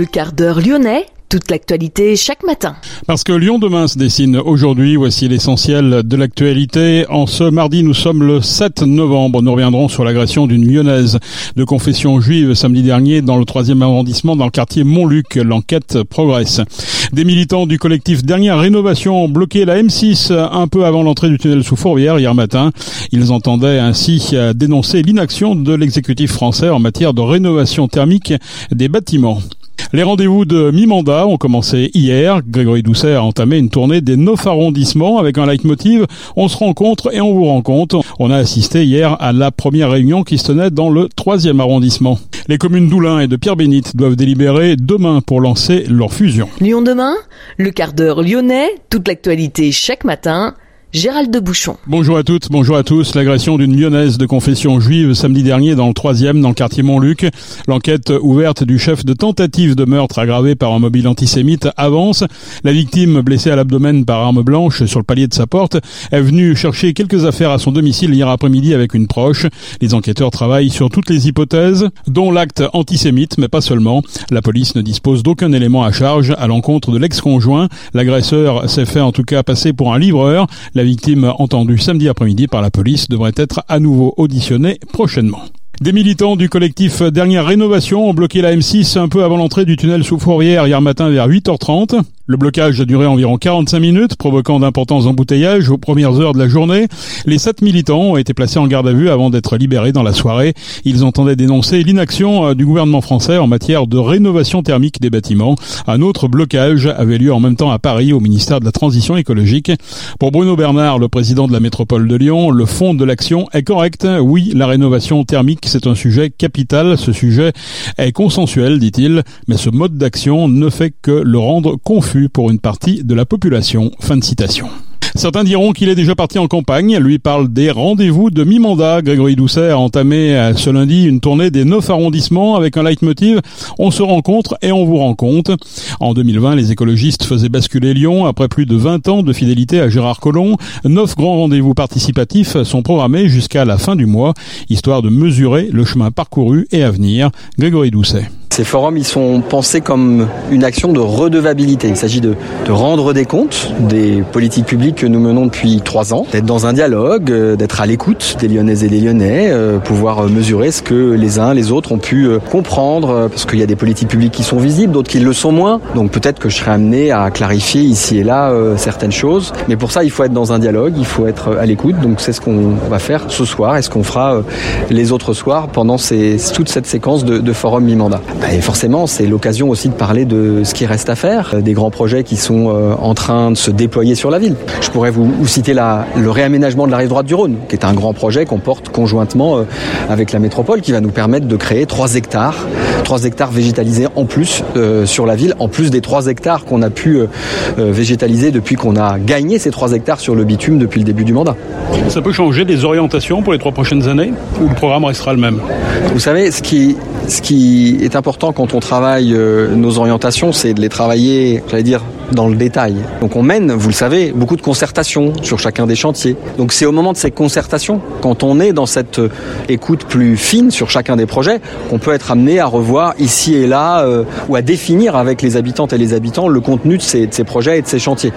Le quart d'heure lyonnais, toute l'actualité chaque matin. Parce que Lyon demain se dessine aujourd'hui, voici l'essentiel de l'actualité. En ce mardi, nous sommes le 7 novembre. Nous reviendrons sur l'agression d'une lyonnaise de confession juive samedi dernier dans le troisième arrondissement dans le quartier Montluc. L'enquête progresse. Des militants du collectif Dernière Rénovation ont bloqué la M6 un peu avant l'entrée du tunnel sous Fourvière hier matin. Ils entendaient ainsi dénoncer l'inaction de l'exécutif français en matière de rénovation thermique des bâtiments. Les rendez-vous de mi-mandat ont commencé hier. Grégory Doucet a entamé une tournée des neuf arrondissements avec un leitmotiv On se rencontre et on vous rencontre. On a assisté hier à la première réunion qui se tenait dans le troisième arrondissement. Les communes d'Oulin et de Pierre-Bénite doivent délibérer demain pour lancer leur fusion. Lyon demain, le quart d'heure lyonnais, toute l'actualité chaque matin. Gérald de Bouchon. Bonjour à toutes, bonjour à tous. L'agression d'une lyonnaise de confession juive samedi dernier dans le troisième, dans le quartier Montluc. L'enquête ouverte du chef de tentative de meurtre aggravé par un mobile antisémite avance. La victime, blessée à l'abdomen par arme blanche sur le palier de sa porte, est venue chercher quelques affaires à son domicile hier après-midi avec une proche. Les enquêteurs travaillent sur toutes les hypothèses, dont l'acte antisémite, mais pas seulement. La police ne dispose d'aucun élément à charge à l'encontre de l'ex-conjoint. L'agresseur s'est fait en tout cas passer pour un livreur. Victime entendue samedi après-midi par la police devrait être à nouveau auditionnée prochainement. Des militants du collectif Dernière Rénovation ont bloqué la M6 un peu avant l'entrée du tunnel sous Fourvière hier matin vers 8h30. Le blocage a duré environ 45 minutes, provoquant d'importants embouteillages aux premières heures de la journée. Les sept militants ont été placés en garde à vue avant d'être libérés dans la soirée. Ils entendaient dénoncer l'inaction euh, du gouvernement français en matière de rénovation thermique des bâtiments. Un autre blocage avait lieu en même temps à Paris au ministère de la Transition écologique. Pour Bruno Bernard, le président de la métropole de Lyon, le fond de l'action est correct. Oui, la rénovation thermique, c'est un sujet capital. Ce sujet est consensuel, dit-il, mais ce mode d'action ne fait que le rendre confus pour une partie de la population. Fin de citation. Certains diront qu'il est déjà parti en campagne. Lui parle des rendez-vous de mi-mandat. Grégory Doucet a entamé euh, ce lundi une tournée des neuf arrondissements avec un leitmotiv On se rencontre et on vous rencontre. En 2020, les écologistes faisaient basculer Lyon après plus de 20 ans de fidélité à Gérard Collomb. Neuf grands rendez-vous participatifs sont programmés jusqu'à la fin du mois, histoire de mesurer le chemin parcouru et à venir. Grégory Doucet. Ces forums, ils sont pensés comme une action de redevabilité. Il s'agit de, de, rendre des comptes des politiques publiques que nous menons depuis trois ans, d'être dans un dialogue, euh, d'être à l'écoute des Lyonnaises et des Lyonnais, euh, pouvoir mesurer ce que les uns, les autres ont pu euh, comprendre, parce qu'il y a des politiques publiques qui sont visibles, d'autres qui le sont moins. Donc peut-être que je serai amené à clarifier ici et là certaines choses. Mais pour ça, il faut être dans un dialogue, il faut être à l'écoute. Donc c'est ce qu'on va faire ce soir et ce qu'on fera les autres soirs pendant ces, toute cette séquence de, de forums mi-mandat. Et forcément, c'est l'occasion aussi de parler de ce qui reste à faire, des grands projets qui sont en train de se déployer sur la ville. Je pourrais vous, vous citer la, le réaménagement de la rive droite du Rhône, qui est un grand projet qu'on porte conjointement avec la métropole, qui va nous permettre de créer 3 hectares, 3 hectares végétalisés en plus euh, sur la ville, en plus des 3 hectares qu'on a pu euh, végétaliser depuis qu'on a gagné ces 3 hectares sur le bitume depuis le début du mandat. Ça peut changer les orientations pour les trois prochaines années ou le programme restera le même? Vous savez, ce qui, ce qui est important quand on travaille euh, nos orientations, c'est de les travailler, j'allais dire, dans le détail. Donc on mène, vous le savez, beaucoup de concertations sur chacun des chantiers. Donc c'est au moment de ces concertations, quand on est dans cette écoute plus fine sur chacun des projets, qu'on peut être amené à revoir ici et là euh, ou à définir avec les habitantes et les habitants le contenu de ces, projets et de ces chantiers.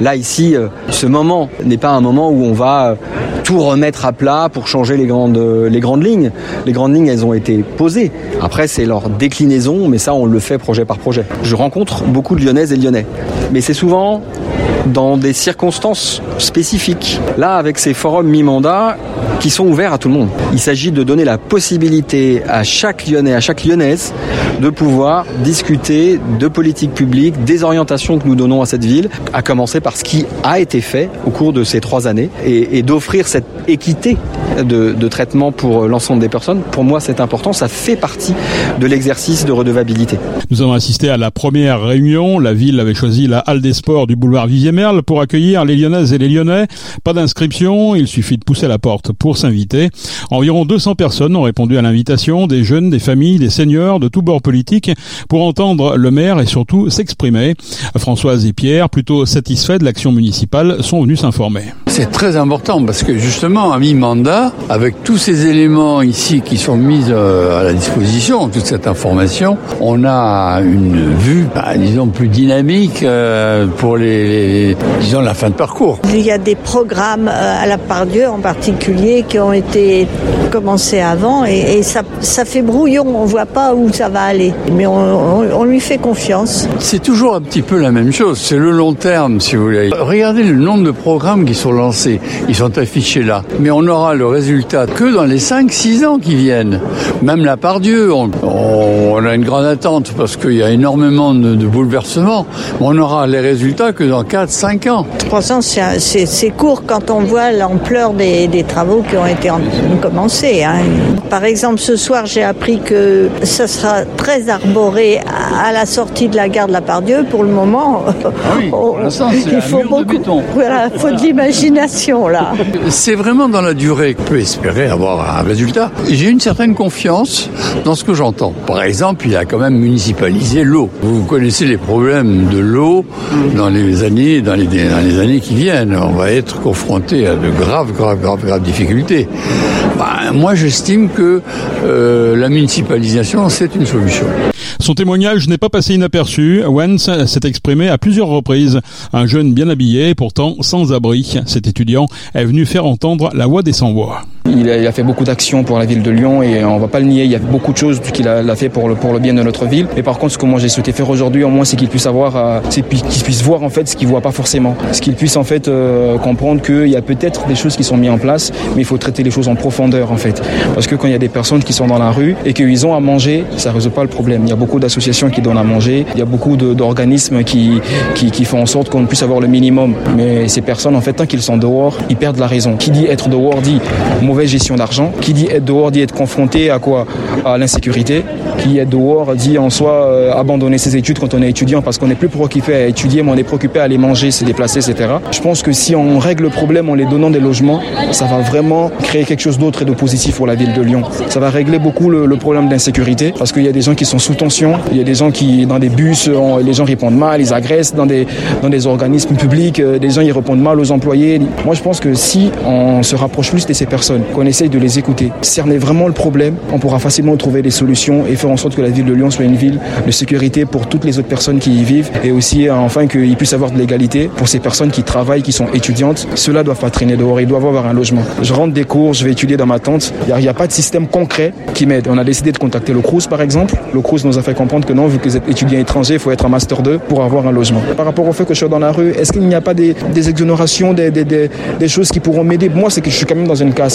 Là ici, euh, ce moment n'est pas un moment où on va tout remettre à plat pour changer les grandes, les grandes lignes. Les grandes lignes, elles ont été posées. Après, c'est leur déclinaison, mais ça, on le fait projet par projet. Je rencontre beaucoup de Lyonnaises et Lyonnais. Mais c'est souvent dans des circonstances spécifiques. Là, avec ces forums mi-mandat qui sont ouverts à tout le monde. Il s'agit de donner la possibilité à chaque Lyonnais, à chaque Lyonnaise, de pouvoir discuter de politique publique, des orientations que nous donnons à cette ville, à commencer par ce qui a été fait au cours de ces trois années, et, d'offrir cette équité de, de traitement pour l'ensemble des personnes. Pour moi, c'est important, ça fait partie de l'exercice de redevabilité. Nous avons assisté à la première réunion. La ville avait choisi la halle des sports du boulevard Vivier troisième Merle pour accueillir les Lyonnaises et les Lyonnais. Pas d'inscription, il suffit de pousser la porte pour s'inviter. Environ 200 personnes ont répondu à l'invitation, des jeunes, des familles, des seniors de tous bords politiques pour entendre le maire et surtout s'exprimer. Françoise et Pierre, plutôt satisfaits de l'action municipale, sont venus s'informer. C'est très important parce que justement, à mi-mandat, avec tous ces éléments ici qui sont mis euh, à la disposition, toute cette information, on a une vue, bah, disons, plus dynamique euh, pour les, disons, la fin de parcours. Il y a des programmes euh, à la part Dieu en particulier qui ont été commencés avant et, ça, ça, fait brouillon, on voit pas où ça va aller. Mais on, on, on lui fait confiance. C'est toujours un petit peu la même chose, c'est le long terme si vous voulez. Regardez le nombre de programmes qui sont lancés, ils sont affichés là. Mais on aura le résultat que dans les 5-6 ans qui viennent. Même la part Dieu, on, on a une grande attente parce qu'il y a énormément de, de bouleversements. On aura les résultats que dans 4-5 ans. 3 ans, c'est court quand on voit l'ampleur des, des, travaux qui ont été en, commencés. Hein. Par exemple, ce soir, j'ai appris que ça sera très arboré à, la sortie de la gare de la Pardieu. Pour le moment, ah oui, pour il faut beaucoup. Voilà, faut de l'imagination là. C'est vraiment dans la durée qu'on peut espérer avoir un résultat. J'ai une certaine confiance dans ce que j'entends. Par exemple, il a quand même municipalisé l'eau. Vous connaissez les problèmes de l'eau dans les années, dans les, dans les années qui viennent. On va être confronté à de graves, graves, graves, graves difficultés. Ben, moi, j'estime que euh, la municipalisation, c'est une solution. Son témoignage n'est pas passé inaperçu. Wens s'est exprimé à plusieurs reprises. Un jeune bien habillé, pourtant sans abri. Cet étudiant est venu faire entendre la voix des sans-voix. Il a, fait beaucoup d'actions pour la ville de Lyon et on va pas le nier, il y a beaucoup de choses qu'il a, fait pour le, bien de notre ville. Mais par contre, ce que moi j'ai souhaité faire aujourd'hui, au moins, c'est qu'il puisse avoir, euh, qu'il puisse voir en fait ce qu'il voit pas forcément. Ce qu'il puisse en fait euh, comprendre qu'il y a peut-être des choses qui sont mises en place, mais il faut traiter les choses en profondeur en fait. Parce que quand il y a des personnes qui sont dans la rue et qu'ils ont à manger, ça résout pas le problème. Il y a beaucoup d'associations qui donnent à manger, il y a beaucoup d'organismes qui, qui, qui font en sorte qu'on puisse avoir le minimum. Mais ces personnes, en fait, tant qu'ils sont dehors, ils perdent la raison. Qui dit être dehors dit mauvais gestion d'argent. Qui dit être dehors dit être confronté à quoi? À l'insécurité. Qui est dehors dit en soi euh, abandonner ses études quand on est étudiant parce qu'on n'est plus préoccupé à étudier, mais on est préoccupé à aller manger, se déplacer, etc. Je pense que si on règle le problème en les donnant des logements, ça va vraiment créer quelque chose d'autre et de positif pour la ville de Lyon. Ça va régler beaucoup le, problème d'insécurité parce qu'il y a des gens qui sont sous tension, il y a des gens qui dans des bus, les gens répondent mal, ils agressent dans des, dans des organismes publics, euh, des gens ils répondent mal aux employés. Moi je pense que si on se rapproche plus de ces personnes, qu'on essaye de les écouter, cerner vraiment le problème, on pourra facilement trouver des solutions et faire en sorte que la ville de Lyon soit une ville de sécurité pour toutes les autres personnes qui y vivent et aussi enfin qu'il puisse avoir de l'égalité pour ces personnes qui travaillent, qui sont étudiantes. Ceux-là doivent pas traîner dehors, ils doivent avoir un logement. Je rentre des cours, je vais étudier dans ma tente. Il n'y a, pas de système concret qui m'aide. On a décidé de contacter le Crous par exemple. Le Crous nous a fait comprendre que non, vu que vous êtes étudiant étranger, il faut être un master 2 pour avoir un logement. Par rapport au fait que je suis dans la rue, est-ce qu'il n'y a pas des, des exonérations, des, choses qui pourront m'aider? Moi, c'est que je suis quand même dans une cas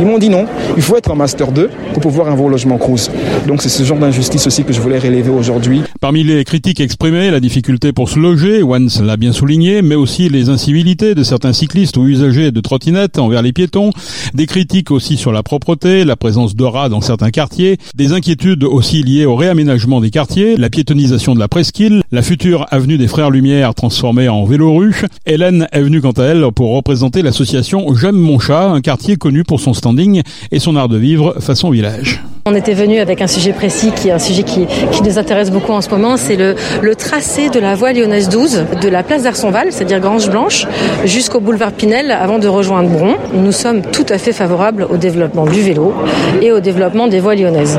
Ils m'ont dit non, il faut être un master 2 pour pouvoir avoir un logement Crous. Donc c'est ce genre d'injustice aussi que je voulais relever aujourd'hui. Parmi les critiques exprimées, la difficulté pour se loger, Wans l'a bien souligné, mais aussi les incivilités de certains cyclistes ou usagers de trottinettes envers les piétons, des critiques aussi sur la propreté, la présence de rats dans certains quartiers, des inquiétudes aussi liées au réaménagement des quartiers, la piétonisation de la presqu'île, la future avenue des Frères Lumière transformée en vélo-rue. Hélène est venue quant à elle pour représenter l'association J'aime mon chat, un quartier connu pour son standing et son art de vivre façon village. On était venu avec un sujet précis qui est un sujet qui, nous intéresse beaucoup en ce moment, c'est le, le, tracé de la voie lyonnaise 12 de la place d'Arsonval, c'est-à-dire Grange Blanche, jusqu'au boulevard Pinel avant de rejoindre Bron. Nous sommes tout à fait favorables au développement du vélo et au développement des voies lyonnaises.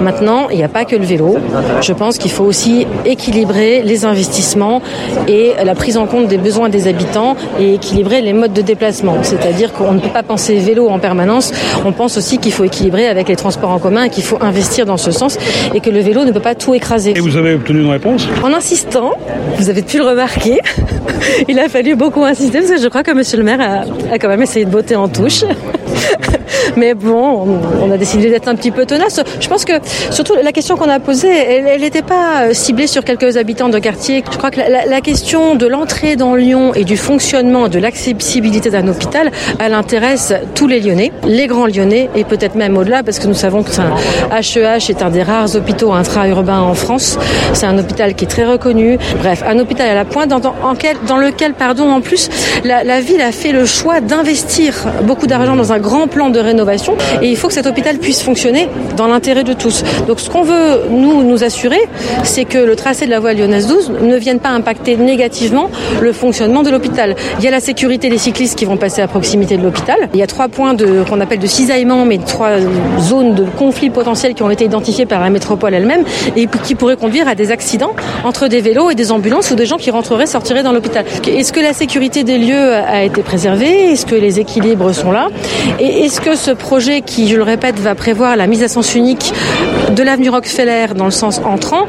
Maintenant, il n'y a pas que le vélo. Je pense qu'il faut aussi équilibrer les investissements et la prise en compte des besoins des habitants et équilibrer les modes de déplacement. C'est-à-dire qu'on ne peut pas penser vélo en permanence, on pense aussi qu'il faut équilibrer avec les transports en commun qu'il faut investir dans ce sens et que le vélo ne peut pas tout écraser. Et vous avez obtenu une réponse? En insistant, vous avez pu le remarquer, il a fallu beaucoup insister parce que je crois que monsieur le maire a, a quand même essayé de botter en touche. Mais bon, on a décidé d'être un petit peu tenace. Je pense que surtout la question qu'on a posée, elle n'était pas ciblée sur quelques habitants de quartier. Je crois que la, la question de l'entrée dans Lyon et du fonctionnement, de l'accessibilité d'un hôpital, elle intéresse tous les Lyonnais, les grands Lyonnais et peut-être même au-delà parce que nous savons que un HEH est un des rares hôpitaux intra-urbains en France. C'est un hôpital qui est très reconnu. Bref, un hôpital à la pointe dans lequel, pardon, en plus, la, la ville a fait le choix d'investir beaucoup d'argent dans un grand plan de rénovation et il faut que cet hôpital puisse fonctionner dans l'intérêt de tous. Donc ce qu'on veut nous nous assurer, c'est que le tracé de la voie lyonnaise 12 ne vienne pas impacter négativement le fonctionnement de l'hôpital. Il y a la sécurité des cyclistes qui vont passer à proximité de l'hôpital. Il y a trois points qu'on appelle de cisaillement, mais trois zones de conflits potentiels qui ont été identifiés par la métropole elle-même et qui pourraient conduire à des accidents entre des vélos et des ambulances ou des gens qui rentreraient, sortiraient dans l'hôpital. Est-ce que la sécurité des lieux a été préservée? Est-ce que les équilibres sont là? Et est-ce que ce projet qui, je le répète, va prévoir la mise à sens unique de l'avenue Rockefeller dans le sens entrant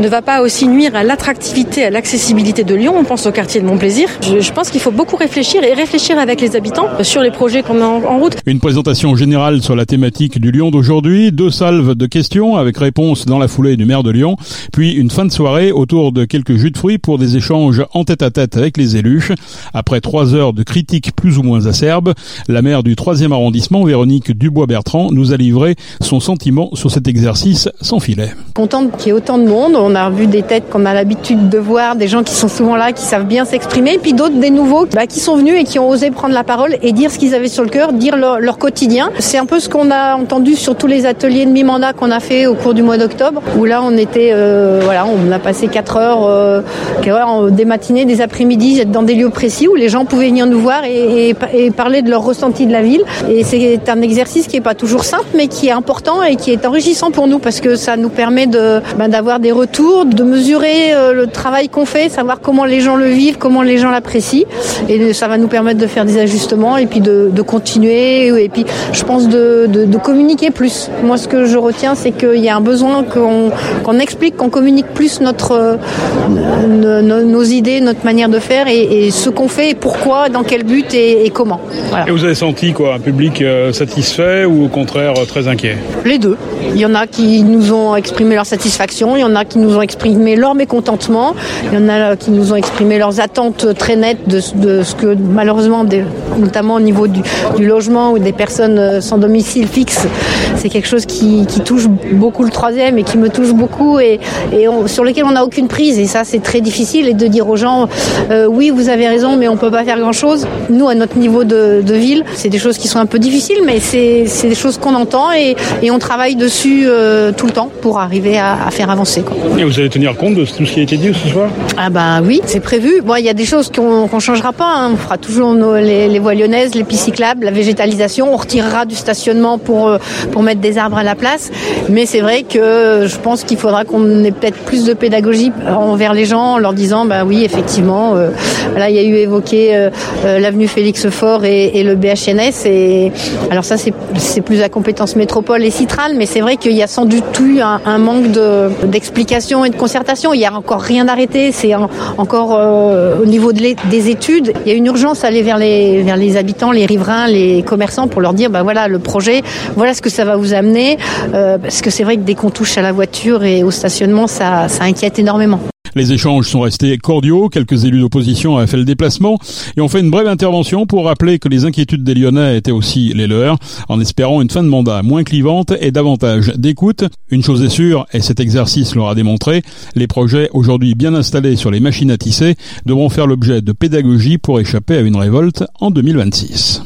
ne va pas aussi nuire à l'attractivité, à l'accessibilité de Lyon On pense au quartier de Montplaisir. Je, je pense qu'il faut beaucoup réfléchir et réfléchir avec les habitants sur les projets qu'on a en, route. Une présentation générale sur la thématique du Lyon d'aujourd'hui, deux salves de questions avec réponse dans la foulée du maire de Lyon, puis une fin de soirée autour de quelques jus de fruits pour des échanges en tête à tête avec les élus. Après trois heures de critiques plus ou moins acerbes, la maire du troisième arrondissement, Véronique Dubois-Bertrand, nous a livré son sentiment sur cet exercice sans filet. Contente qu'il y ait autant de monde. On a vu des têtes qu'on a l'habitude de voir, des gens qui sont souvent là, qui savent bien s'exprimer, puis d'autres, des nouveaux, bah, qui sont venus et qui ont osé prendre la parole et dire ce qu'ils avaient sur le cœur, dire leur, leur quotidien. C'est un peu ce qu'on a entendu sur tous les ateliers de mi-mandat qu'on a fait au cours du mois d'octobre, où là on était, euh, voilà, on a passé 4 heures, euh, heures, des matinées, des après-midi, dans des lieux précis où les gens pouvaient venir nous voir et, et, et parler de leur ressenti de la ville. Et c'est un exercice qui est pas toujours simple, mais qui est important et qui est enrichissant pour nous parce que ça nous permet de ben, d'avoir des retours, de mesurer euh, le travail qu'on fait, savoir comment les gens le vivent, comment les gens l'apprécient, et ça va nous permettre de faire des ajustements et puis de, de continuer et puis je pense de, de, de, communiquer plus. Moi, ce que je retiens, c'est qu'il y a un besoin qu'on qu explique, qu'on communique plus notre euh, nos, nos, idées, notre manière de faire et, et ce qu'on fait, et pourquoi, dans quel but et, et comment. Voilà. Et vous avez senti quoi, un public euh, satisfait ou au contraire euh, très inquiet? Les deux. Il y en a qui nous ont exprimé leur satisfaction, il y en a qui nous ont exprimé leur mécontentement, il y en a qui nous ont exprimé leurs attentes très nettes de, ce que malheureusement, notamment au niveau du, logement ou des personnes sans domicile fixe, c'est quelque chose qui, touche beaucoup le troisième et qui me touche beaucoup et, sur lequel on n'a aucune prise. Et ça, c'est très difficile et de dire aux gens, euh, oui, vous avez raison, mais on peut pas faire grand-chose. Nous, à notre niveau de, ville, c'est des choses qui sont un peu difficiles, mais c'est des choses qu'on entend et, et, on travaille dessus euh, tout le temps pour arriver à, à faire avancer. Quoi. Et vous allez tenir compte de tout ce qui a été dit ce soir? Ah bah oui, c'est prévu. Bon, il y a des choses qu'on qu changera pas. Hein. On fera toujours nos, les, les voies lyonnaises, les pistes cyclables, la végétalisation. On retirera du stationnement pour, euh, pour mettre des arbres à la place. Mais c'est vrai que je pense qu'il faudra qu'on ait peut-être plus de pédagogie envers les gens en leur disant, bah oui, effectivement, euh, là il y a eu évoqué euh, l'avenue Félix Faure et, et, le BHNS. Et alors ça, c'est plus la compétence métropole et Citral, mais c'est vrai qu'il y a sans doute eu un, un manque d'explication de, et de concertation. Il n'y a encore rien d'arrêté. C'est encore euh, au niveau de des études. Il y a une urgence à aller vers les, vers les habitants, les riverains, les commerçants pour leur dire, bah voilà, le projet, voilà ce que ça va vous amener. Euh, parce que c'est vrai que dès qu'on touche à la voiture et au stationnement, ça, ça inquiète énormément. Les échanges sont restés cordiaux, quelques élus d'opposition avaient fait le déplacement et ont fait une brève intervention pour rappeler que les inquiétudes des Lyonnais étaient aussi les leurs, en espérant une fin de mandat moins clivante et davantage d'écoute. Une chose est sûre, et cet exercice l'aura démontré, les projets aujourd'hui bien installés sur les machines à tisser devront faire l'objet de pédagogie pour échapper à une révolte en 2026.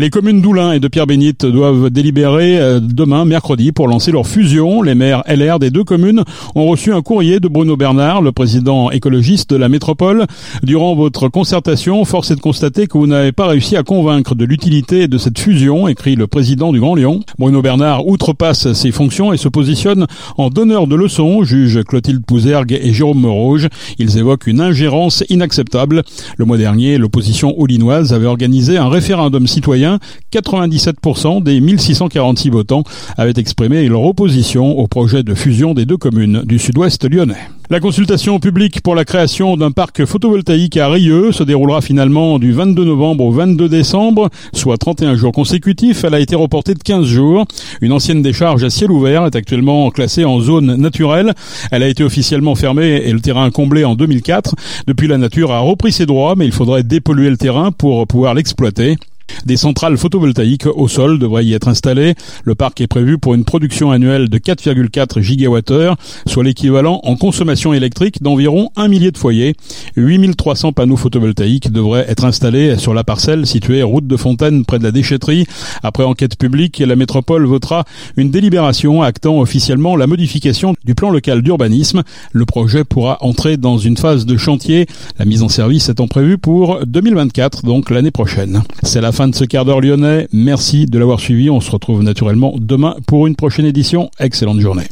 Les communes d'Oulin et de Pierre-Bénite doivent délibérer demain, mercredi, pour lancer leur fusion. Les maires LR des deux communes ont reçu un courrier de Bruno Bernard, le président écologiste de la métropole. Durant votre concertation, force est de constater que vous n'avez pas réussi à convaincre de l'utilité de cette fusion, écrit le président du Grand Lyon. Bruno Bernard outrepasse ses fonctions et se positionne en donneur de leçons, juge Clotilde Pouzergue et Jérôme Meroge. Ils évoquent une ingérence inacceptable. Le mois dernier, l'opposition oulinoise avait organisé un référendum citoyen 97% des 1646 votants avaient exprimé leur opposition au projet de fusion des deux communes du sud-ouest lyonnais. La consultation publique pour la création d'un parc photovoltaïque à Rieux se déroulera finalement du 22 novembre au 22 décembre, soit 31 jours consécutifs. Elle a été reportée de 15 jours. Une ancienne décharge à ciel ouvert est actuellement classée en zone naturelle. Elle a été officiellement fermée et le terrain comblé en 2004. Depuis, la nature a repris ses droits, mais il faudrait dépolluer le terrain pour pouvoir l'exploiter. Des centrales photovoltaïques au sol devraient y être installées. Le parc est prévu pour une production annuelle de 4,4 gigawattheures, soit l'équivalent en consommation électrique d'environ un millier de foyers. 8300 panneaux photovoltaïques devraient être installés sur la parcelle située route de Fontaine près de la déchetterie. Après enquête publique, la métropole votera une délibération actant officiellement la modification du plan local d'urbanisme. Le projet pourra entrer dans une phase de chantier, la mise en service étant prévue pour 2024, donc l'année prochaine. Fin de ce quart d'heure lyonnais. Merci de l'avoir suivi. On se retrouve naturellement demain pour une prochaine édition. Excellente journée.